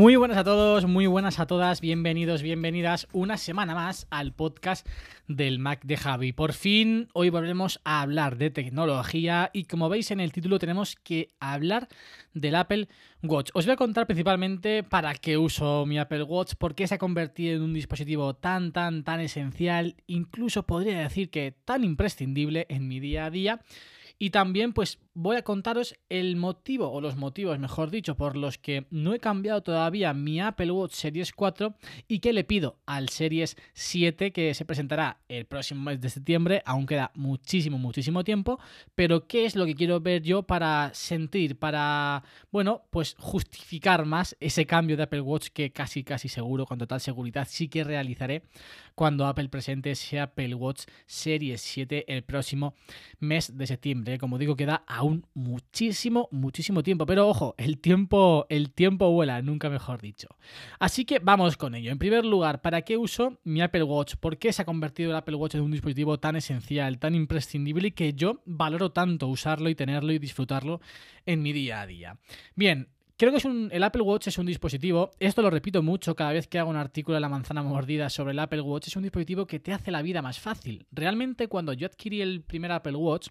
Muy buenas a todos, muy buenas a todas, bienvenidos, bienvenidas una semana más al podcast del Mac de Javi. Por fin, hoy volvemos a hablar de tecnología y como veis en el título tenemos que hablar del Apple Watch. Os voy a contar principalmente para qué uso mi Apple Watch, por qué se ha convertido en un dispositivo tan, tan, tan esencial, incluso podría decir que tan imprescindible en mi día a día. Y también pues voy a contaros el motivo, o los motivos, mejor dicho, por los que no he cambiado todavía mi Apple Watch Series 4 y que le pido al Series 7 que se presentará el próximo mes de septiembre, aún queda muchísimo, muchísimo tiempo, pero qué es lo que quiero ver yo para sentir, para, bueno, pues justificar más ese cambio de Apple Watch que casi, casi seguro, con total seguridad, sí que realizaré cuando Apple presente ese Apple Watch Series 7 el próximo mes de septiembre. Como digo, queda aún muchísimo, muchísimo tiempo. Pero ojo, el tiempo, el tiempo vuela, nunca mejor dicho. Así que vamos con ello. En primer lugar, ¿para qué uso mi Apple Watch? ¿Por qué se ha convertido el Apple Watch en un dispositivo tan esencial, tan imprescindible y que yo valoro tanto usarlo y tenerlo y disfrutarlo en mi día a día? Bien, Creo que es un, el Apple Watch es un dispositivo, esto lo repito mucho cada vez que hago un artículo de la manzana mordida sobre el Apple Watch, es un dispositivo que te hace la vida más fácil. Realmente cuando yo adquirí el primer Apple Watch,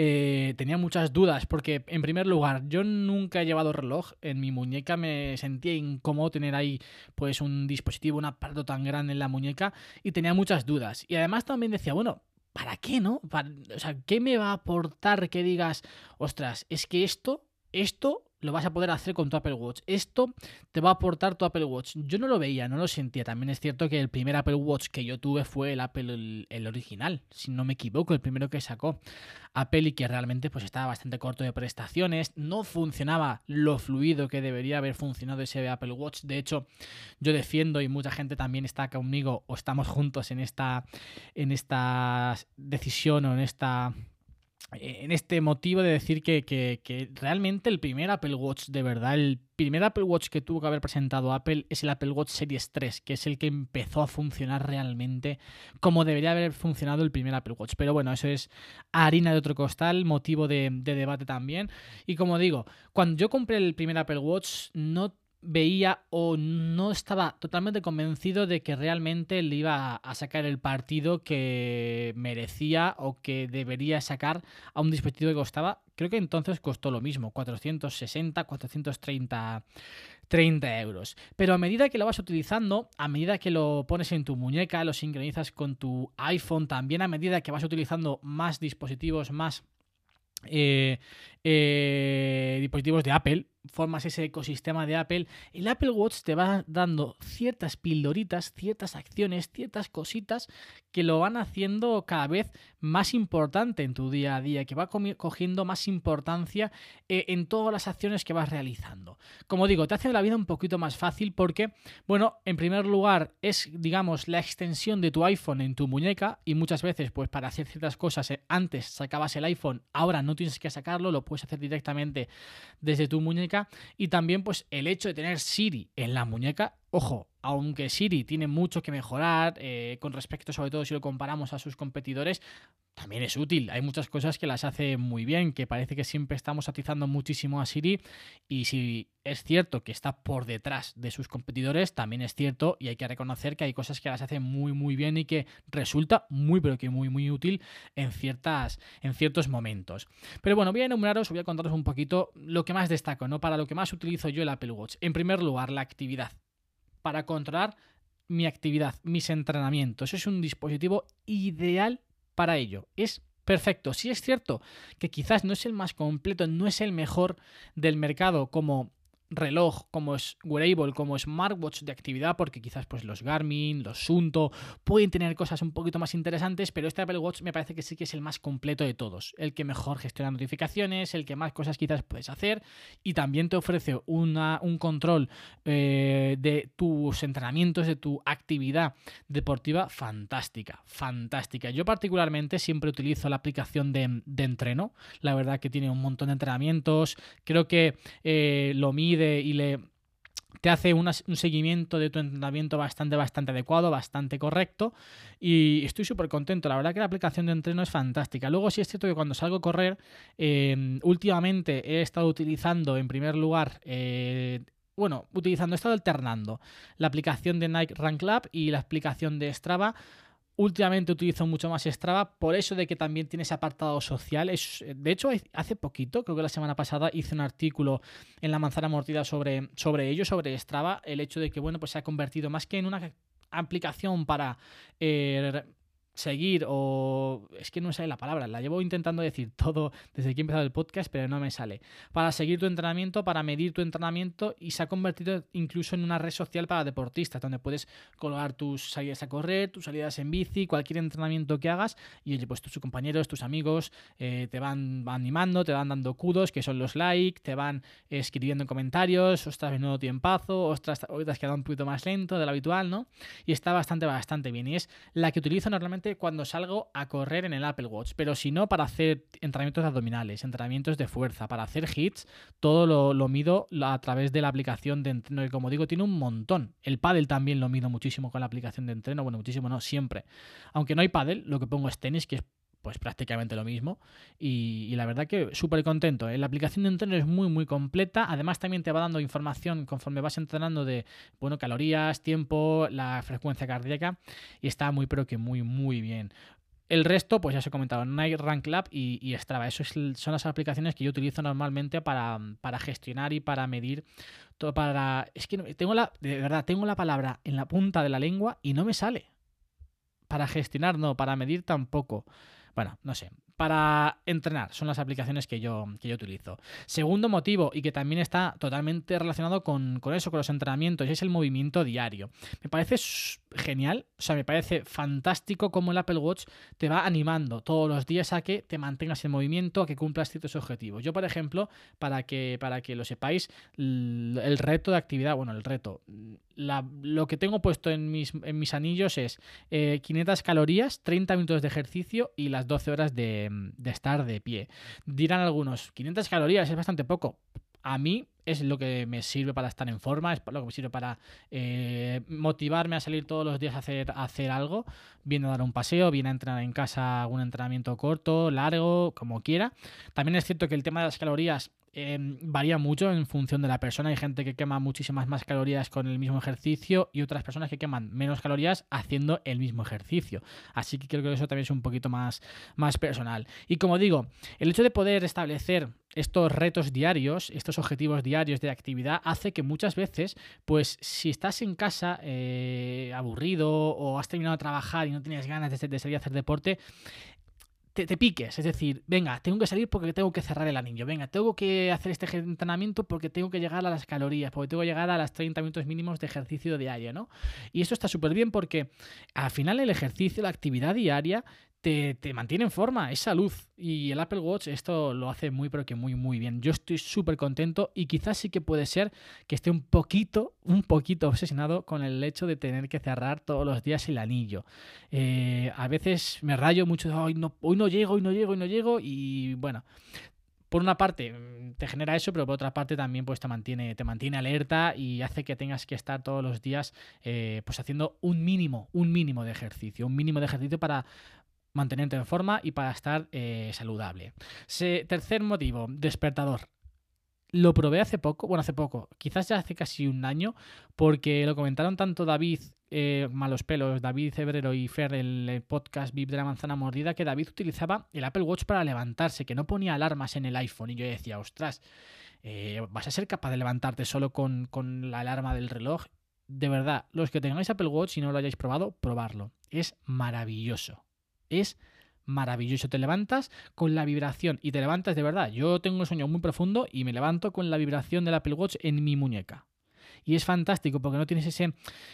eh, tenía muchas dudas porque, en primer lugar, yo nunca he llevado reloj. En mi muñeca me sentía incómodo tener ahí pues un dispositivo, un aparato tan grande en la muñeca y tenía muchas dudas. Y además también decía, bueno, ¿para qué, no? o sea, ¿qué me va a aportar que digas, ostras, es que esto, esto lo vas a poder hacer con tu Apple Watch. Esto te va a aportar tu Apple Watch. Yo no lo veía, no lo sentía. También es cierto que el primer Apple Watch que yo tuve fue el Apple, el, original, si no me equivoco, el primero que sacó Apple y que realmente pues estaba bastante corto de prestaciones. No funcionaba lo fluido que debería haber funcionado ese Apple Watch. De hecho, yo defiendo y mucha gente también está conmigo o estamos juntos en esta, en esta decisión o en esta en este motivo de decir que, realmente el primer Apple Watch, de verdad, el primer Apple Watch que tuvo que haber presentado Apple es el Apple Watch Series 3, que es el que empezó a funcionar realmente como debería haber funcionado el primer Apple Watch. Pero bueno, eso es harina de otro costal, motivo de, de debate también. Y como digo, cuando yo compré el primer Apple Watch, no veía o no estaba totalmente convencido de que realmente le iba a sacar el partido que merecía o que debería sacar a un dispositivo que costaba, creo que entonces costó lo mismo, 460, 430 30 euros. Pero a medida que lo vas utilizando, a medida que lo pones en tu muñeca, lo sincronizas con tu iPhone, también a medida que vas utilizando más dispositivos, más eh, eh, dispositivos de Apple, formas ese ecosistema de Apple, el Apple Watch te va dando ciertas pildoritas, ciertas acciones, ciertas cositas que lo van haciendo cada vez más importante en tu día a día, que va cogiendo más importancia eh, en todas las acciones que vas realizando. Como digo, te hace la vida un poquito más fácil porque, bueno, en primer lugar es, digamos, la extensión de tu iPhone en tu muñeca y muchas veces, pues para hacer ciertas cosas, eh, antes sacabas el iPhone, ahora no tienes que sacarlo, lo puedes hacer directamente desde tu muñeca y también pues el hecho de tener Siri en la muñeca, ojo, aunque Siri tiene mucho que mejorar eh, con respecto sobre todo si lo comparamos a sus competidores, también es útil. Hay muchas cosas que las hace muy bien, que parece que siempre estamos atizando muchísimo a Siri y si es cierto que está por detrás de sus competidores, también es cierto y hay que reconocer que hay cosas que las hace muy muy bien y que resulta muy pero que muy muy útil en ciertas en ciertos momentos. Pero bueno, voy a enumeraros, voy a contaros un poquito lo que más destaco, ¿no? Para lo que más utilizo yo el Apple Watch. En primer lugar, la actividad para controlar mi actividad, mis entrenamientos. Es un dispositivo ideal para ello. Es perfecto. Si es cierto que quizás no es el más completo, no es el mejor del mercado como reloj como es wearable, como smartwatch de actividad, porque quizás pues los Garmin, los Sunto pueden tener cosas un poquito más interesantes, pero este Apple Watch me parece que sí que es el más completo de todos, el que mejor gestiona notificaciones, el que más cosas quizás puedes hacer y también te ofrece una, un control eh, de tus entrenamientos, de tu actividad deportiva fantástica, fantástica. Yo particularmente siempre utilizo la aplicación de, entreno, la verdad que tiene un montón de entrenamientos, creo que eh, lo mide y le te hace un seguimiento de tu entrenamiento bastante, bastante adecuado, bastante correcto y estoy súper contento. La verdad que la aplicación de entreno es fantástica. Luego sí es cierto que cuando salgo a correr, em, últimamente he estado utilizando en primer lugar... Eh, bueno, utilizando, he estado alternando la aplicación de Nike Run Club y la aplicación de Strava Últimamente utilizo mucho más Strava por eso de que también tiene ese apartado social. Es, de hecho, hace poquito, creo que la semana pasada, hice un artículo en La Manzana Mordida sobre, sobre ello, sobre Strava, el hecho de que, bueno, pues se ha convertido más que en una aplicación para eh, seguir o es que no sale la palabra, la llevo intentando decir todo desde que he empezado el podcast, pero no me sale. Para seguir tu entrenamiento, para medir tu entrenamiento y se ha convertido incluso en una red social para deportistas, donde puedes colgar tus salidas a correr, tus salidas en bici, cualquier entrenamiento que hagas y oye, pues tus compañeros, tus amigos eh, te van, animando, te van dando kudos, que son los likes, te van escribiendo en comentarios, ostras, menudo tiempazo, ostras, hoy te has quedado un poquito más lento de lo habitual, ¿no? Y está bastante, bastante bien y es la que utilizo normalmente cuando salgo a correr en el Apple Watch, pero si no para hacer entrenamientos abdominales, entrenamientos de fuerza, para hacer hits, todo lo, mido a través de la aplicación de entreno y como digo, tiene un montón. El paddle también lo mido muchísimo con la aplicación de entreno, bueno, muchísimo no, siempre. Aunque no hay paddle, lo que pongo es tenis, que es pues prácticamente lo mismo. Y, la verdad que súper contento. ¿eh? La aplicación de entreno es muy, muy completa. Además, también te va dando información conforme vas entrenando de, bueno, calorías, tiempo, la frecuencia cardíaca. Y está muy, pero que muy, muy bien. El resto, pues ya os he comentado, Night Rank Lab y, Strava. Eso son las aplicaciones que yo utilizo normalmente para, para gestionar y para medir todo. Para. Es que tengo la. De verdad, tengo la palabra en la punta de la lengua y no me sale. Para gestionar, no, para medir tampoco. Bueno, no sé. Para entrenar son las aplicaciones que yo, que yo utilizo. Segundo motivo, y que también está totalmente relacionado con, con eso, con los entrenamientos, es el movimiento diario. Me parece genial, o sea, me parece fantástico cómo el Apple Watch te va animando todos los días a que te mantengas en movimiento, a que cumplas ciertos objetivos. Yo, por ejemplo, para que, para que lo sepáis, el reto de actividad, bueno, el reto, lo que tengo puesto en mis, en mis anillos es 500 eh, calorías, 30 minutos de ejercicio y las 12 horas de, de estar de pie. Dirán algunos, 500 calorías es bastante poco. A mí es lo que me sirve para estar en forma, es lo que me sirve para eh, motivarme a salir todos los días a hacer, hacer algo, viene a dar un paseo, viene a entrenar en casa algún entrenamiento corto, largo, como quiera. También es cierto que el tema de las calorías Em, varía mucho en función de la persona. Hay gente que quema muchísimas más calorías con el mismo ejercicio y otras personas que queman menos calorías haciendo el mismo ejercicio. Así que creo que eso también es un poquito más, más personal. Y como digo, el hecho de poder establecer estos retos diarios, estos objetivos diarios de actividad, hace que muchas veces, pues si estás en casa eh, aburrido o has terminado de trabajar y no tienes ganas de, salir a hacer deporte, te, piques, es decir, venga, tengo que salir porque tengo que cerrar el anillo, venga, tengo que hacer este entrenamiento porque tengo que llegar a las calorías, porque tengo que llegar a las 30 minutos mínimos de ejercicio diario, ¿no? Y esto está súper bien porque al final el ejercicio, la actividad diaria, te, mantiene en forma, es salud. Y el Apple Watch esto lo hace muy, pero que muy, muy bien. Yo estoy súper contento y quizás sí que puede ser que esté un poquito, un poquito obsesionado con el hecho de tener que cerrar todos los días el anillo. Eh, a veces me rayo mucho, hoy no, hoy no llego, hoy no llego, hoy no llego. Y bueno, por una parte mm, te genera eso, pero por otra parte también pues te mantiene, te mantiene alerta y hace que tengas que estar todos los días eh, pues haciendo un mínimo, un mínimo de ejercicio, un mínimo de ejercicio para, mantenerte en forma y para estar eh, saludable. tercer motivo, despertador. Lo probé hace poco, bueno, hace poco, quizás ya hace casi un año, porque lo comentaron tanto David eh, Malos Pelos, David Febrero y Fer, el podcast VIP de la manzana mordida, que David utilizaba el Apple Watch para levantarse, que no ponía alarmas en el iPhone. Y yo decía, ostras, eh, ¿vas a ser capaz de levantarte solo con, con la alarma del reloj? De verdad, los que tengáis Apple Watch y no lo hayáis probado, probarlo. Es maravilloso es maravilloso. Te levantas con la vibración y te levantas de verdad. Yo tengo un sueño muy profundo y me levanto con la vibración del Apple Watch en mi muñeca. Y es fantástico porque no tienes ese,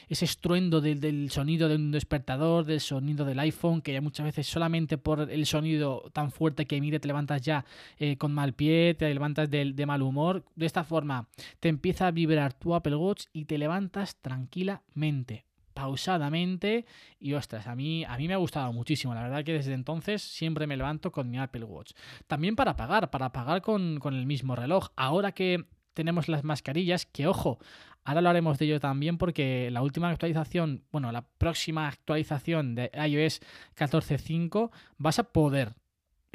ese estruendo del, sonido de un despertador, del sonido del iPhone, que muchas veces solamente por el sonido tan fuerte que emite te levantas ya eh, con mal pie, te levantas de, de mal humor. De esta forma te empieza a vibrar tu Apple Watch y te levantas tranquilamente pausadamente y ostras, a mí, a mí me ha gustado muchísimo, la verdad que desde entonces siempre me levanto con mi Apple Watch. También para pagar, para pagar con, con el mismo reloj. Ahora que tenemos las mascarillas, que ojo, ahora lo haremos de ello también porque la última actualización, bueno, la próxima actualización de iOS 14.5 vas a poder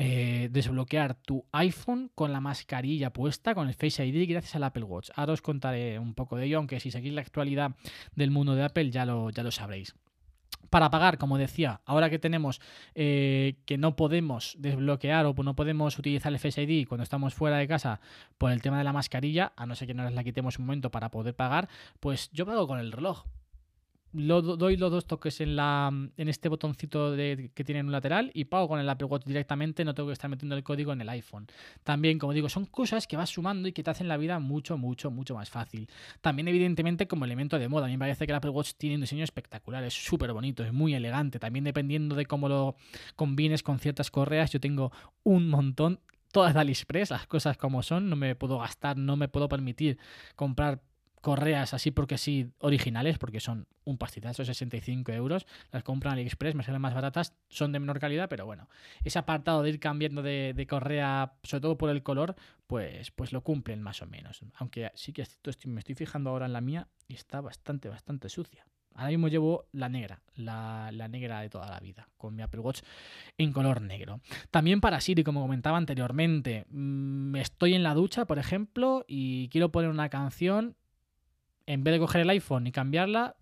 eh, desbloquear tu iPhone con la mascarilla puesta, con el Face ID, gracias al Apple Watch. Ahora os contaré un poco de ello, aunque si seguís la actualidad del mundo de Apple ya lo, ya lo sabréis para pagar, como decía, ahora que tenemos eh, que no podemos desbloquear o no podemos utilizar el Face ID cuando estamos fuera de casa por el tema de la mascarilla, a no ser que nos la quitemos un momento para poder pagar, pues yo pago con el reloj lo, doy los dos toques en, la, en este botoncito de, que tiene en un lateral y pago con el Apple Watch directamente, no tengo que estar metiendo el código en el iPhone. También, como digo, son cosas que vas sumando y que te hacen la vida mucho, mucho, mucho más fácil. También, evidentemente, como elemento de moda, a mí me parece que el Apple Watch tiene un diseño espectacular, es súper bonito, es muy elegante. También dependiendo de cómo lo combines con ciertas correas, yo tengo un montón todas de AliExpress, las cosas como son, no me puedo gastar, no me puedo permitir comprar correas así porque sí originales, porque son un pastizazo, 65 euros. Las compran en AliExpress, me salen más baratas, son de menor calidad, pero bueno, ese apartado de ir cambiando de, correa, sobre todo por el color, pues, pues lo cumplen más o menos. Aunque sí que me estoy fijando ahora en la mía y está bastante, bastante sucia. Ahora mismo llevo la negra, la, la, negra de toda la vida, con mi Apple Watch en color negro. También para Siri, como comentaba anteriormente, mm, estoy en la ducha, por ejemplo, y quiero poner una canción en vez de coger el iPhone y cambiarla,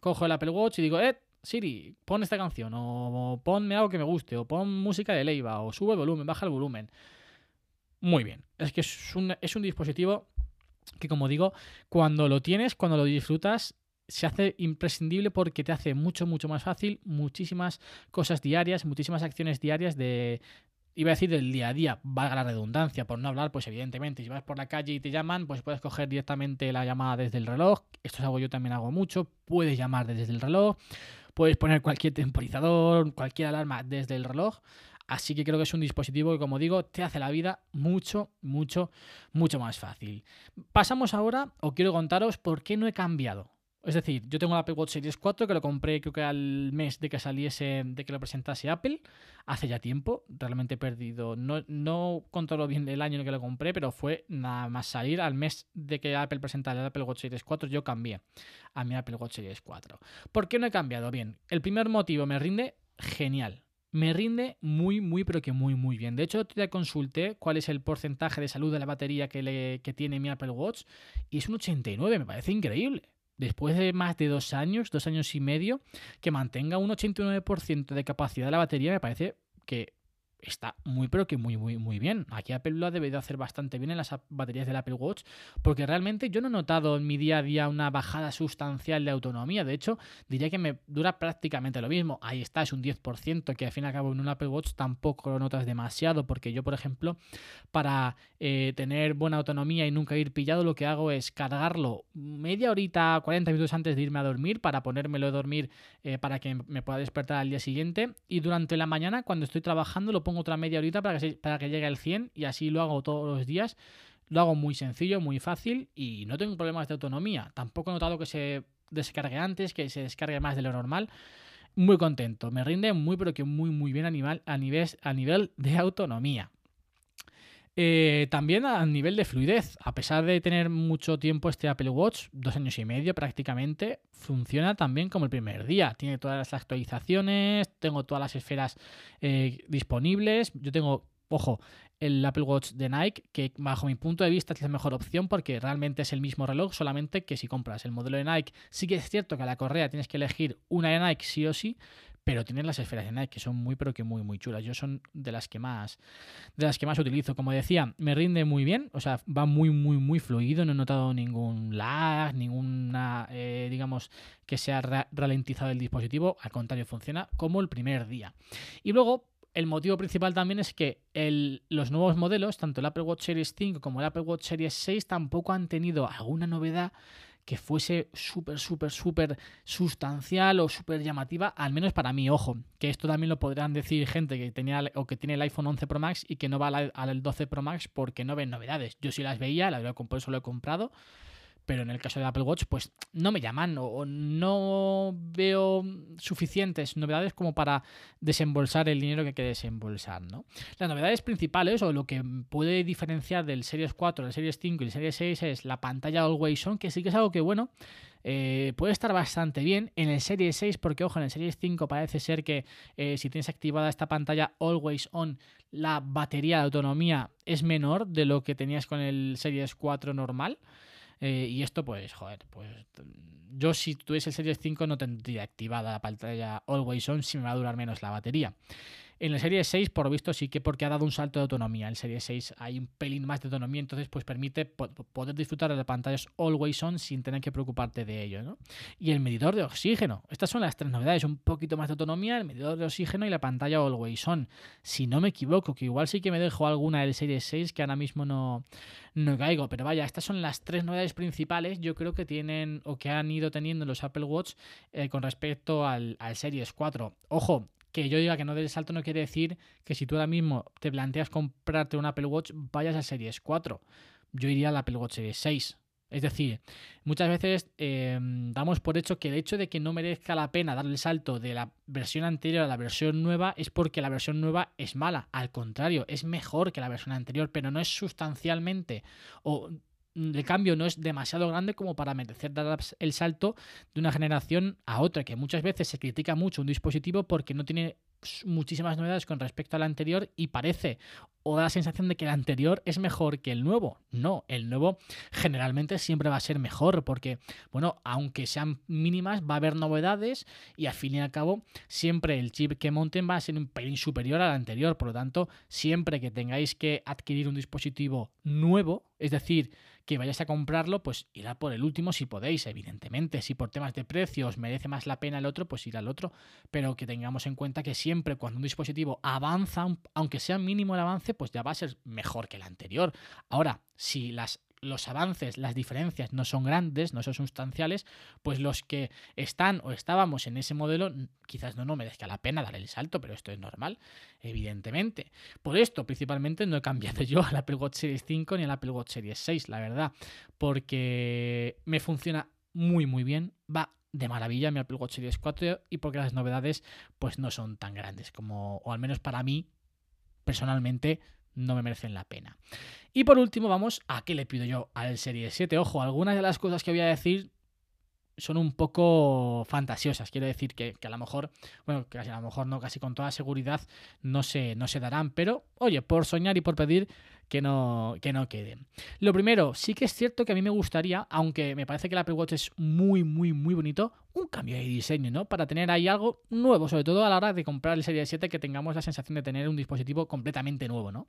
cojo el Apple Watch y digo, eh, Siri, pon esta canción, o ponme algo que me guste, o pon música de Leiva, o sube el volumen, baja el volumen. Muy bien. Es que es un, es un dispositivo que, como digo, cuando lo tienes, cuando lo disfrutas, se hace imprescindible porque te hace mucho, mucho más fácil muchísimas cosas diarias, muchísimas acciones diarias de, iba a decir del día a día, valga la redundancia, por no hablar, pues evidentemente, si vas por la calle y te llaman, pues puedes coger directamente la llamada desde el reloj, esto es algo yo también hago mucho, puedes llamar desde el reloj, puedes poner cualquier temporizador, cualquier alarma desde el reloj, así que creo que es un dispositivo que, como digo, te hace la vida mucho, mucho, mucho más fácil. Pasamos ahora, o quiero contaros por qué no he cambiado. Es decir, yo tengo el Apple Watch Series 4 que lo compré creo que al mes de que saliese, de que lo presentase Apple, hace ya tiempo, realmente he perdido, no, no controlo bien el año en el que lo compré, pero fue nada más salir al mes de que Apple presentara el Apple Watch Series 4, yo cambié a mi Apple Watch Series 4. ¿Por qué no he cambiado? Bien, el primer motivo me rinde genial. Me rinde muy, muy, pero que muy, muy bien. De hecho, te consulté cuál es el porcentaje de salud de la batería que, que tiene mi Apple Watch y es un 89, me parece increíble después de más de dos años, dos años y medio, que mantenga un 89% de capacidad de la batería, me parece que está muy pero que muy muy muy bien. Aquí Apple lo ha debido hacer bastante bien en las baterías del Apple Watch porque realmente yo no he notado en mi día a día una bajada sustancial de autonomía. De hecho, diría que me dura prácticamente lo mismo. Ahí está, es un 10% que al fin y al cabo en un Apple Watch tampoco lo notas demasiado porque yo, por ejemplo, para eh, tener buena autonomía y nunca ir pillado, lo que hago es cargarlo media horita, 40 minutos antes de irme a dormir para ponérmelo a dormir eh, para que me pueda despertar al día siguiente y durante la mañana cuando estoy trabajando lo pongo otra media horita para que, para que llegue al 100 y así lo hago todos los días. Lo hago muy sencillo, muy fácil y no tengo problemas de autonomía. Tampoco he notado que se descargue antes, que se descargue más de lo normal. Muy contento, me rinde muy pero que muy muy bien a a nivel, a nivel de autonomía. Eh, también a nivel de fluidez, a pesar de tener mucho tiempo este Apple Watch, dos años y medio prácticamente, funciona también como el primer día. Tiene todas las actualizaciones, tengo todas las esferas eh, disponibles. Yo tengo, ojo, el Apple Watch de Nike, que bajo mi punto de vista es la mejor opción porque realmente es el mismo reloj, solamente que si compras el modelo de Nike, sí que es cierto que a la correa tienes que elegir una de Nike sí o sí, pero tienen las esferas de Nike que son muy pero que muy muy chulas. Yo son de las que más de las que más utilizo. Como decía, me rinde muy bien, o sea, va muy muy muy fluido, no he notado ningún lag, ninguna eh, digamos que sea ralentizado el dispositivo, al contrario funciona como el primer día. Y luego el motivo principal también es que los nuevos modelos, tanto el Apple Watch Series 5 como el Apple Watch Series 6, tampoco han tenido alguna novedad que fuese súper, súper, súper sustancial o súper llamativa, al menos para mí, ojo, que esto también lo podrán decir gente que tenía o que tiene el iPhone 11 Pro Max y que no va al, 12 Pro Max porque no ven novedades. Yo sí las veía, la por eso lo he comprado pero en el caso de Apple Watch, pues no me llaman o no veo suficientes novedades como para desembolsar el dinero que hay que desembolsar, ¿no? Las novedades principales o lo que puede diferenciar del Series 4, del Series 5 y el Series 6 es la pantalla Always On, que sí que es algo que, bueno, eh, puede estar bastante bien. En el Series 6, porque ojo, en el Series 5 parece ser que eh, si tienes activada esta pantalla Always On, la batería de autonomía es menor de lo que tenías con el Series 4 normal. Eh, y esto, pues, joder, pues yo si tuviese el Series 5 no tendría activada la pantalla Always On si me va a durar menos la batería. En la serie 6, por visto, sí que porque ha dado un salto de autonomía. En el serie 6 hay un pelín más de autonomía, entonces pues permite poder disfrutar de las pantallas always on sin tener que preocuparte de ello. ¿no? Y el medidor de oxígeno. Estas son las tres novedades. Un poquito más de autonomía, el medidor de oxígeno y la pantalla always on. Si no me equivoco, que igual sí que me dejo alguna del serie 6 que ahora mismo no, no caigo. Pero vaya, estas son las tres novedades principales yo creo que tienen o que han ido teniendo los Apple Watch eh, con respecto al Series 4. Ojo, que yo diga que no des salto no quiere decir que si tú ahora mismo te planteas comprarte un Apple Watch, vayas a Series 4. Yo iría al Apple Watch Series 6. Es decir, muchas veces em, damos por hecho que el hecho de que no merezca la pena dar el salto de la versión anterior a la versión nueva es porque la versión nueva es mala. Al contrario, es mejor que la versión anterior, pero no es sustancialmente o el cambio no es demasiado grande como para merecer dar el salto de una generación a otra, que muchas veces se critica mucho un dispositivo porque no tiene muchísimas novedades con respecto al anterior y parece o da la sensación de que el anterior es mejor que el nuevo. No, el nuevo generalmente siempre va a ser mejor porque, bueno, aunque sean mínimas, va a haber novedades y al fin y al cabo siempre el chip que monten va a ser un pelín superior al anterior. Por lo tanto, siempre que tengáis que adquirir un dispositivo nuevo, es decir, que vayáis a comprarlo, pues irá por el último si podéis, evidentemente. Si por temas de precios merece más la pena el otro, pues irá al otro. Pero que tengamos en cuenta que siempre cuando un dispositivo avanza, aunque sea mínimo el avance, pues ya va a ser mejor que el anterior. Ahora, si las los avances, las diferencias no son grandes, no son sustanciales, pues los que están o estábamos en ese modelo quizás no, no merezca la pena dar el salto, pero esto es normal, evidentemente. Por esto, principalmente, no he cambiado yo al Apple Watch Series 5 ni al Apple Watch Series 6, la verdad, porque me funciona muy, muy bien, va de maravilla mi Apple Watch Series 4 y porque las novedades pues no son tan grandes como, o al menos para mí, personalmente, no me merecen la pena. Y por último, vamos a qué le pido yo al Serie 7. Ojo, algunas de las cosas que voy a decir son un poco fantasiosas. Quiero decir que, a lo mejor, bueno, que a lo mejor no, casi con toda seguridad no se, no se darán. Pero, oye, por soñar y por pedir que no, que no queden. Lo primero, sí que es cierto que a mí me gustaría, aunque me parece que el Apple Watch es muy, muy, muy bonito, un cambio de diseño, ¿no? Para tener ahí algo nuevo, sobre todo a la hora de comprar el Serie 7, que tengamos la sensación de tener un dispositivo completamente nuevo, ¿no?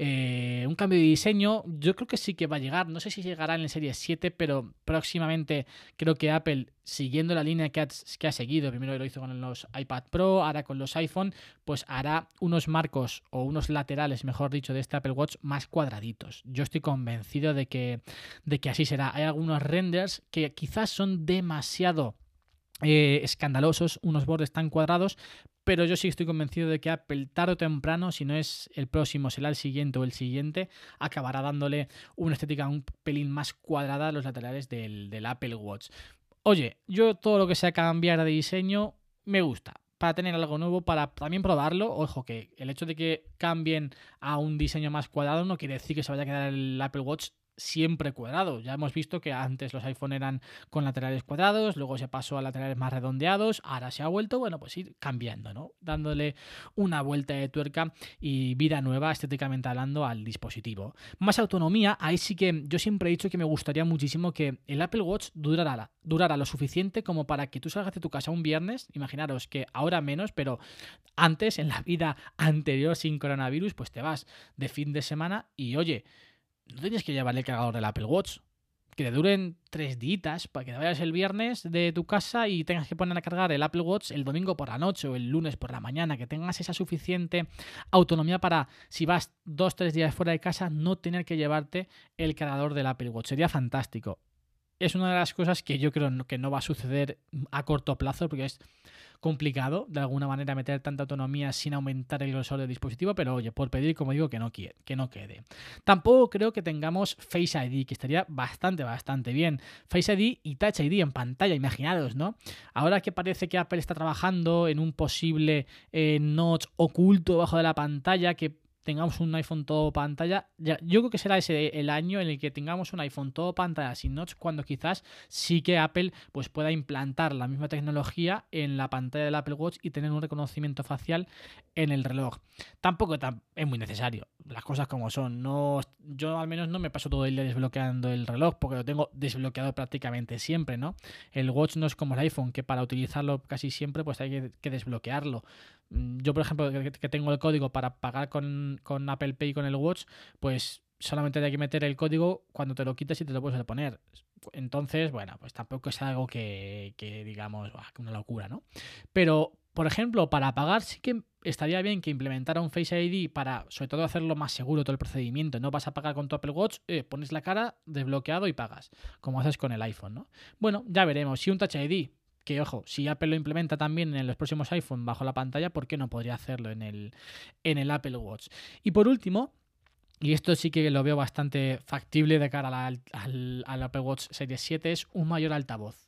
Eh, un cambio de diseño, yo creo que sí que va a llegar, no sé si llegará en el Serie 7, pero próximamente creo que Apple, siguiendo la línea que ha, que ha seguido, primero lo hizo con los iPad Pro, ahora con los iPhone, pues hará unos marcos o unos laterales, mejor dicho, de este Apple Watch más cuadraditos. Yo estoy convencido de que, de que así será. Hay algunos renders que quizás son demasiado eh, escandalosos, unos bordes tan cuadrados, pero yo sí estoy convencido de que Apple tarde o temprano, si no es el próximo, será el siguiente o el siguiente, acabará dándole una estética un pelín más cuadrada a los laterales del, del Apple Watch. Oye, yo todo lo que sea cambiar de diseño me gusta para tener algo nuevo, para también probarlo. Ojo, que el hecho de que cambien a un diseño más cuadrado no quiere decir que se vaya a quedar el Apple Watch siempre cuadrado. Ya hemos visto que antes los iPhone eran con laterales cuadrados, luego se pasó a laterales más redondeados, ahora se ha vuelto, bueno, pues ir cambiando, ¿no? Dándole una vuelta de tuerca y vida nueva estéticamente hablando al dispositivo. Más autonomía, ahí sí que yo siempre he dicho que me gustaría muchísimo que el Apple Watch durara, durara lo suficiente como para que tú salgas de tu casa un viernes, imaginaros que ahora menos, pero antes, en la vida anterior sin coronavirus, pues te vas de fin de semana y oye, no tienes que llevarle el cargador del Apple Watch. que te duren tres días para que te vayas el viernes de tu casa y tengas que poner a cargar el Apple Watch el domingo por la noche o el lunes por la mañana, que tengas esa suficiente autonomía para, si vas dos, tres días fuera de casa, no tener que llevarte el cargador del Apple Watch. Sería fantástico. Es una de las cosas que yo creo que no va a suceder a corto plazo porque es complicado de alguna manera meter tanta autonomía sin aumentar el grosor del dispositivo, pero oye, por pedir, como digo, que no, que no quede. Tampoco creo que tengamos Face ID, que estaría bastante, bastante bien. Face ID y Touch ID en pantalla, imaginaros, ¿no? Ahora que parece que Apple está trabajando en un posible eh, notch oculto debajo de la pantalla que tengamos un iPhone todo pantalla. Ya, yo creo que será ese el año en el que tengamos un iPhone todo pantalla sin notch, cuando quizás sí que Apple pues, pueda implantar la misma tecnología en la pantalla del Apple Watch y tener un reconocimiento facial en el reloj. Tampoco es muy necesario, las cosas como son. No, yo al menos no me paso todo el día desbloqueando el reloj porque lo tengo desbloqueado prácticamente siempre, ¿no? El Watch no es como el iPhone, que para utilizarlo casi siempre pues hay que desbloquearlo. Mm, yo, por ejemplo, que tengo el código para pagar con, Apple Pay con el Watch, pues solamente hay que meter el código cuando te lo quites y te lo puedes poner. Entonces, bueno, pues tampoco es algo que, que digamos, una locura, ¿no? Pero, por ejemplo, para pagar sí que estaría bien que implementara un Face ID para, sobre todo, hacerlo más seguro todo el procedimiento. No vas a pagar con tu Apple Watch, eh, pones la cara, desbloqueado y pagas, como haces con el iPhone, ¿no? Bueno, ya veremos. Si un Touch ID que ojo, si Apple lo implementa también en los próximos iPhone bajo la pantalla, ¿por qué no podría hacerlo en el, Apple Watch? Y por último, y esto sí que lo veo bastante factible de cara al, al Apple Watch Series 7, es un mayor altavoz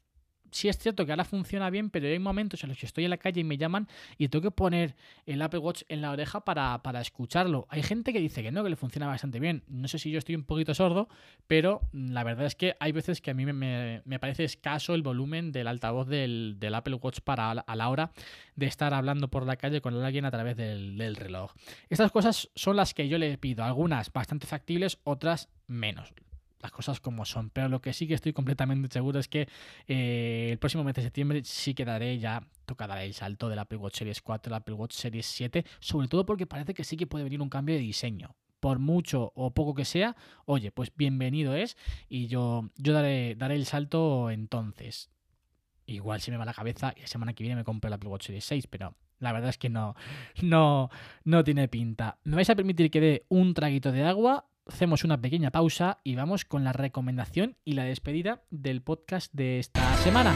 sí es cierto que ahora funciona bien, pero hay momentos en los que estoy en la calle y me llaman y tengo que poner el Apple Watch en la oreja para, escucharlo. Hay gente que dice que no, que le funciona bastante bien. No sé si yo estoy un poquito sordo, pero la verdad es que hay veces que a mí me, parece escaso el volumen del altavoz del, Apple Watch para a la hora de estar hablando por la calle con alguien a través del, del reloj. Estas cosas son las que yo le pido, algunas bastante factibles, otras menos las cosas como son. Pero lo que sí que estoy completamente seguro es que eh, el próximo mes de septiembre sí quedaré ya tocada el salto del Apple Watch Series 4 al Apple Watch Series 7, sobre todo porque parece que sí que puede venir un cambio de diseño. Por mucho o poco que sea, oye, pues bienvenido es y yo, yo daré, daré el salto entonces. Igual se me va la cabeza y la semana que viene me compro el Apple Watch Series 6, pero la verdad es que no, no, no tiene pinta. Me vais a permitir que dé un traguito de agua hacemos una pequeña pausa y vamos con la recomendación y la despedida del podcast de esta semana.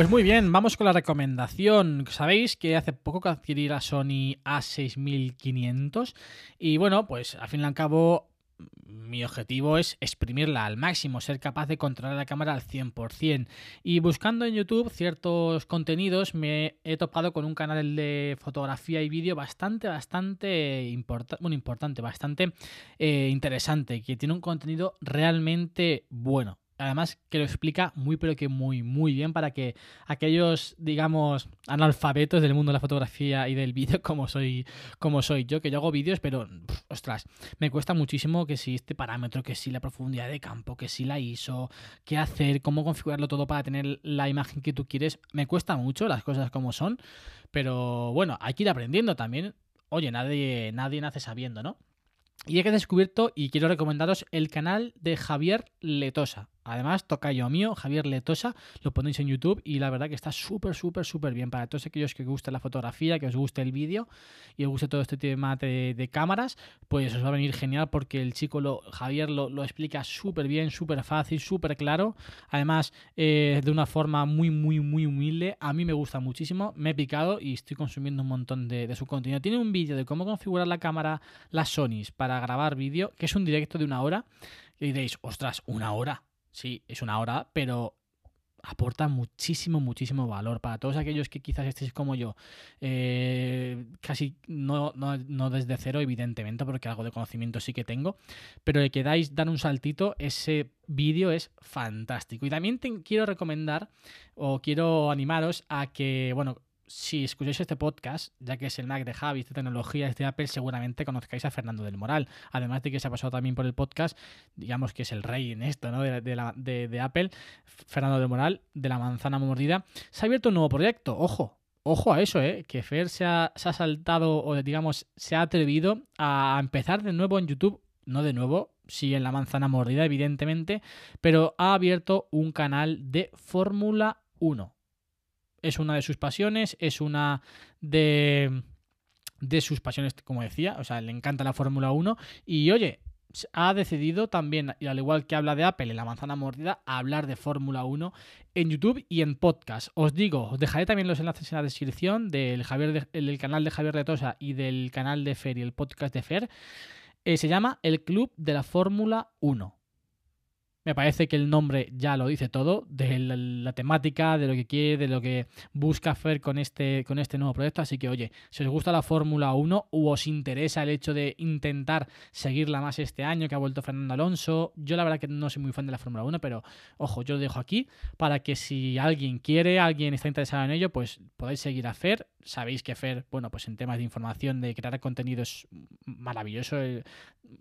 Pues muy bien, vamos con la recomendación. Sabéis que hace poco que adquirí la Sony A6500 y bueno, pues al fin y al cabo mi objetivo es exprimirla al máximo, ser capaz de controlar la cámara al 100%. Y buscando en YouTube ciertos contenidos me he topado con un canal de fotografía y vídeo bastante, bastante bueno, importante, bastante eh, interesante, que tiene un contenido realmente bueno además que lo explica muy pero que muy muy bien para que aquellos digamos analfabetos del mundo de la fotografía y del vídeo como soy como soy yo que yo hago vídeos pero ostras me cuesta muchísimo que si este parámetro que si la profundidad de campo que si la ISO qué hacer cómo configurarlo todo para tener la imagen que tú quieres. Me cuesta mucho las cosas como son pero bueno hay que ir aprendiendo también. Oye nadie nadie nace sabiendo no y he descubierto y quiero recomendaros el canal de Javier Letosa. Además, toca yo mío, Javier Letosa, lo ponéis en YouTube y la verdad que está súper, súper, súper bien. Para todos aquellos que os guste la fotografía, que os guste el vídeo y os guste todo este tema de, cámaras, pues os va a venir genial porque el chico, lo, Javier, lo, explica súper bien, súper fácil, súper claro. Además, eh, de una forma muy, muy, muy humilde. A mí me gusta muchísimo, me he picado y estoy consumiendo un montón de, de su contenido. Tiene un vídeo de cómo configurar la cámara, las Sonys, para grabar vídeo, que es un directo de una hora. Y diréis, ostras, una hora Sí, es una hora, pero aporta muchísimo, muchísimo valor para todos aquellos que quizás estéis como yo, eh, casi no, no, desde cero, evidentemente, porque algo de conocimiento sí que tengo, pero que quedáis dar un saltito, ese vídeo es fantástico. Y también te quiero recomendar o quiero animaros a que, bueno, si escucháis este podcast, ya que es el Mac de Javi, de tecnologías de Apple, seguramente conozcáis a Fernando del Moral. Además de que se ha pasado también por el podcast, digamos que es el rey en esto, ¿no? De, de Apple, Fernando del Moral, de la manzana mordida. Se ha abierto un nuevo proyecto, ojo, Ojo a eso, ¿eh? que Fer se ha, se ha, saltado o digamos se ha atrevido a empezar de nuevo en YouTube, no de nuevo, sí en la manzana mordida evidentemente, pero ha abierto un canal de Fórmula 1 es una de sus pasiones, es una de, de sus pasiones, como decía, o sea, le encanta la Fórmula 1 y oye, ha decidido también, al igual que habla de Apple en la manzana mordida, hablar de Fórmula 1 en YouTube y en podcast. Os digo, os dejaré también los enlaces en la descripción del, Javier del canal de Javier de Tosa y del canal de Fer y el podcast de Fer. Eh, se llama El Club de la Fórmula 1. Me parece que el nombre ya lo dice todo, de la, temática, de lo que quiere, de lo que busca hacer con este, con este nuevo proyecto. Así que, oye, si os gusta la Fórmula 1 o os interesa el hecho de intentar seguirla más este año, que ha vuelto Fernando Alonso, yo la verdad que no soy muy fan de la Fórmula 1, pero ojo, yo lo dejo aquí para que si alguien quiere, alguien está interesado en ello, pues podáis seguir a Fer. Sabéis que Fer, bueno, pues en temas de información, de crear contenido es maravilloso.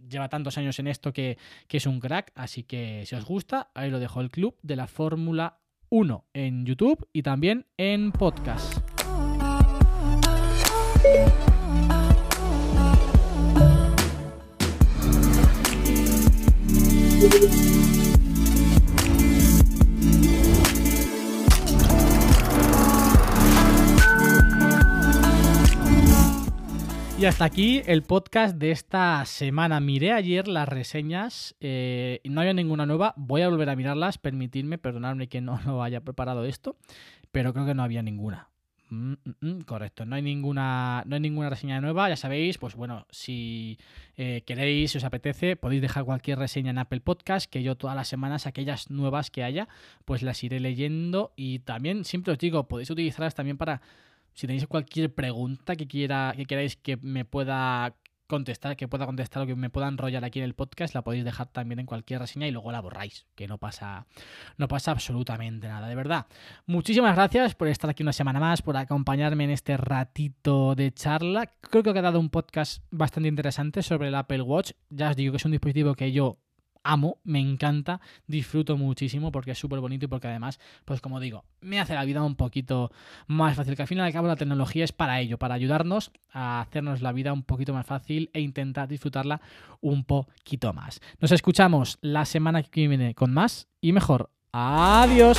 Lleva tantos años en esto que, que es un crack, así que si os gusta, ahí lo dejo el club de la Fórmula 1 en YouTube y también en podcast. Y hasta aquí el podcast de esta semana. Miré ayer las reseñas eh, no había ninguna nueva. Voy a volver a mirarlas, permitidme, perdonadme que no lo haya preparado esto, pero creo que no había ninguna. Mm, mm, mm, correcto, no hay ninguna no hay ninguna reseña nueva, ya sabéis, pues bueno, si eh, queréis, si os apetece, podéis dejar cualquier reseña en Apple Podcast, que yo todas las semanas, aquellas nuevas que haya, pues las iré leyendo y también siempre os digo, podéis utilizarlas también para si tenéis cualquier pregunta que quiera que queráis que me pueda contestar, que pueda contestar o que me pueda enrollar aquí en el podcast, la podéis dejar también en cualquier reseña y luego la borráis, que no pasa, no pasa absolutamente nada, de verdad. Muchísimas gracias por estar aquí una semana más, por acompañarme en este ratito de charla. Creo que ha quedado un podcast bastante interesante sobre el Apple Watch. Ya os digo que es un dispositivo que yo amo, me encanta, disfruto muchísimo porque es súper bonito y porque además, pues como digo, me hace la vida un poquito más fácil, que al fin y al cabo la tecnología es para ello, para ayudarnos a hacernos la vida un poquito más fácil e intentar disfrutarla un poquito más. Nos escuchamos la semana que viene con más y mejor. Adiós.